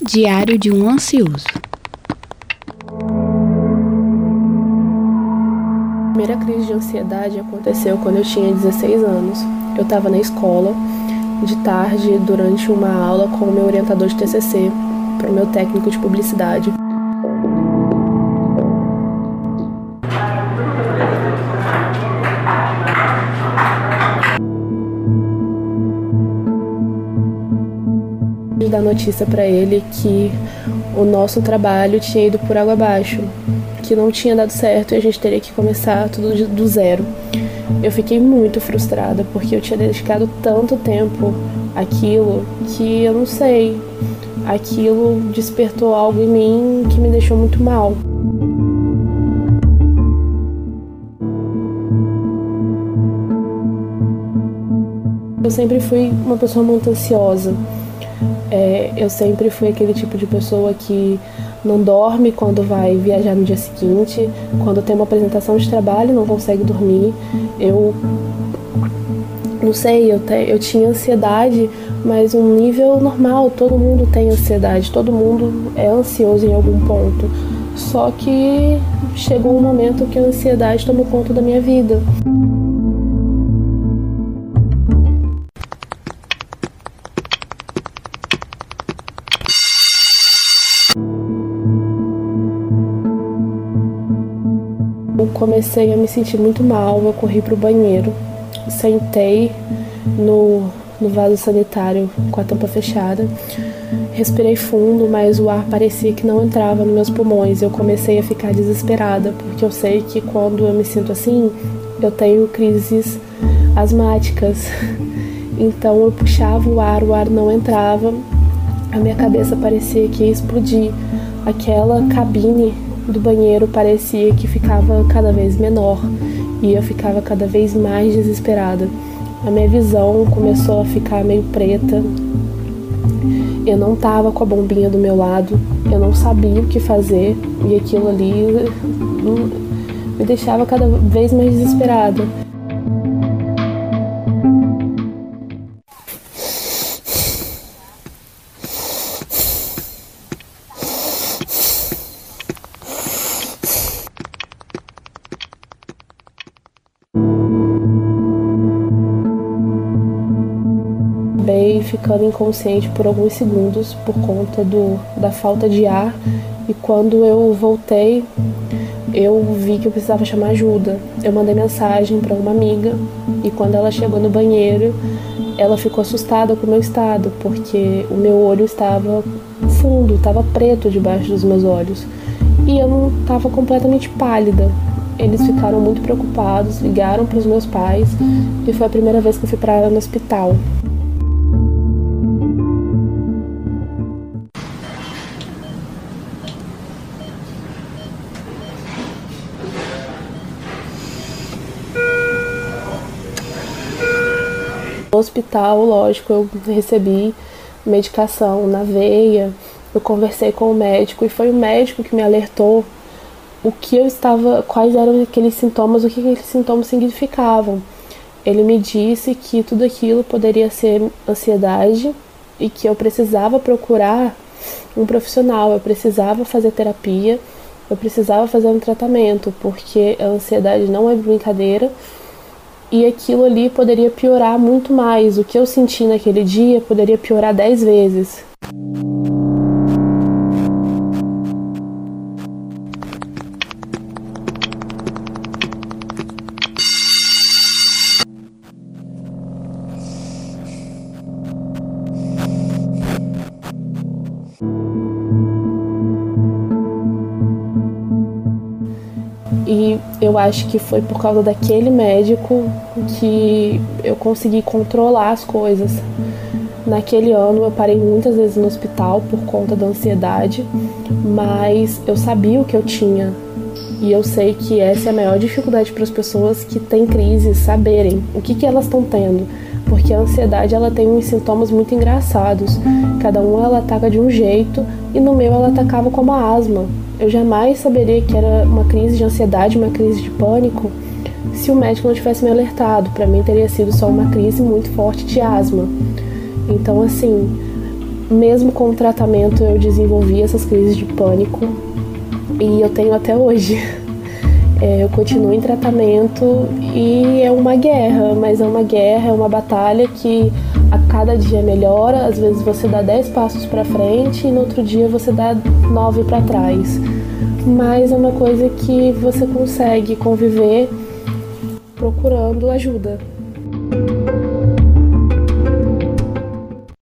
Diário de um ansioso. A primeira crise de ansiedade aconteceu quando eu tinha 16 anos. Eu estava na escola, de tarde, durante uma aula com o meu orientador de TCC, para o meu técnico de publicidade. Dar notícia para ele que o nosso trabalho tinha ido por água abaixo, que não tinha dado certo e a gente teria que começar tudo do zero. Eu fiquei muito frustrada porque eu tinha dedicado tanto tempo àquilo que eu não sei, aquilo despertou algo em mim que me deixou muito mal. Eu sempre fui uma pessoa muito ansiosa. É, eu sempre fui aquele tipo de pessoa que não dorme quando vai viajar no dia seguinte, quando tem uma apresentação de trabalho não consegue dormir. Eu não sei, eu, te, eu tinha ansiedade, mas um nível normal, todo mundo tem ansiedade, todo mundo é ansioso em algum ponto. Só que chegou um momento que a ansiedade tomou conta da minha vida. Eu comecei a me sentir muito mal, eu corri para o banheiro, sentei no, no vaso sanitário com a tampa fechada, respirei fundo, mas o ar parecia que não entrava nos meus pulmões. Eu comecei a ficar desesperada, porque eu sei que quando eu me sinto assim, eu tenho crises asmáticas. Então eu puxava o ar, o ar não entrava, a minha cabeça parecia que ia explodir. Aquela cabine do banheiro parecia que ficava cada vez menor e eu ficava cada vez mais desesperada. A minha visão começou a ficar meio preta. Eu não estava com a bombinha do meu lado, eu não sabia o que fazer e aquilo ali hum, me deixava cada vez mais desesperada. Acabei ficando inconsciente por alguns segundos por conta do, da falta de ar e quando eu voltei eu vi que eu precisava chamar ajuda. Eu mandei mensagem para uma amiga e quando ela chegou no banheiro, ela ficou assustada com o meu estado, porque o meu olho estava fundo, estava preto debaixo dos meus olhos. E eu não estava completamente pálida. Eles ficaram muito preocupados, ligaram para os meus pais e foi a primeira vez que eu fui para no hospital. Hospital, lógico, eu recebi medicação na veia, eu conversei com o médico e foi o médico que me alertou o que eu estava, quais eram aqueles sintomas, o que aqueles sintomas significavam. Ele me disse que tudo aquilo poderia ser ansiedade e que eu precisava procurar um profissional, eu precisava fazer terapia, eu precisava fazer um tratamento, porque a ansiedade não é brincadeira e aquilo ali poderia piorar muito mais. O que eu senti naquele dia poderia piorar dez vezes. E eu acho que foi por causa daquele médico que eu consegui controlar as coisas. Naquele ano eu parei muitas vezes no hospital por conta da ansiedade, mas eu sabia o que eu tinha. E eu sei que essa é a maior dificuldade para as pessoas que têm crise saberem o que, que elas estão tendo. Porque a ansiedade ela tem uns sintomas muito engraçados. Cada um ela ataca de um jeito e no meu ela atacava como a asma. Eu jamais saberia que era uma crise de ansiedade, uma crise de pânico, se o médico não tivesse me alertado. Para mim teria sido só uma crise muito forte de asma. Então, assim, mesmo com o tratamento, eu desenvolvi essas crises de pânico e eu tenho até hoje. É, eu continuo em tratamento e é uma guerra, mas é uma guerra, é uma batalha que a cada dia melhora. Às vezes você dá 10 passos para frente e no outro dia você dá 9 para trás. Mas é uma coisa que você consegue conviver procurando ajuda.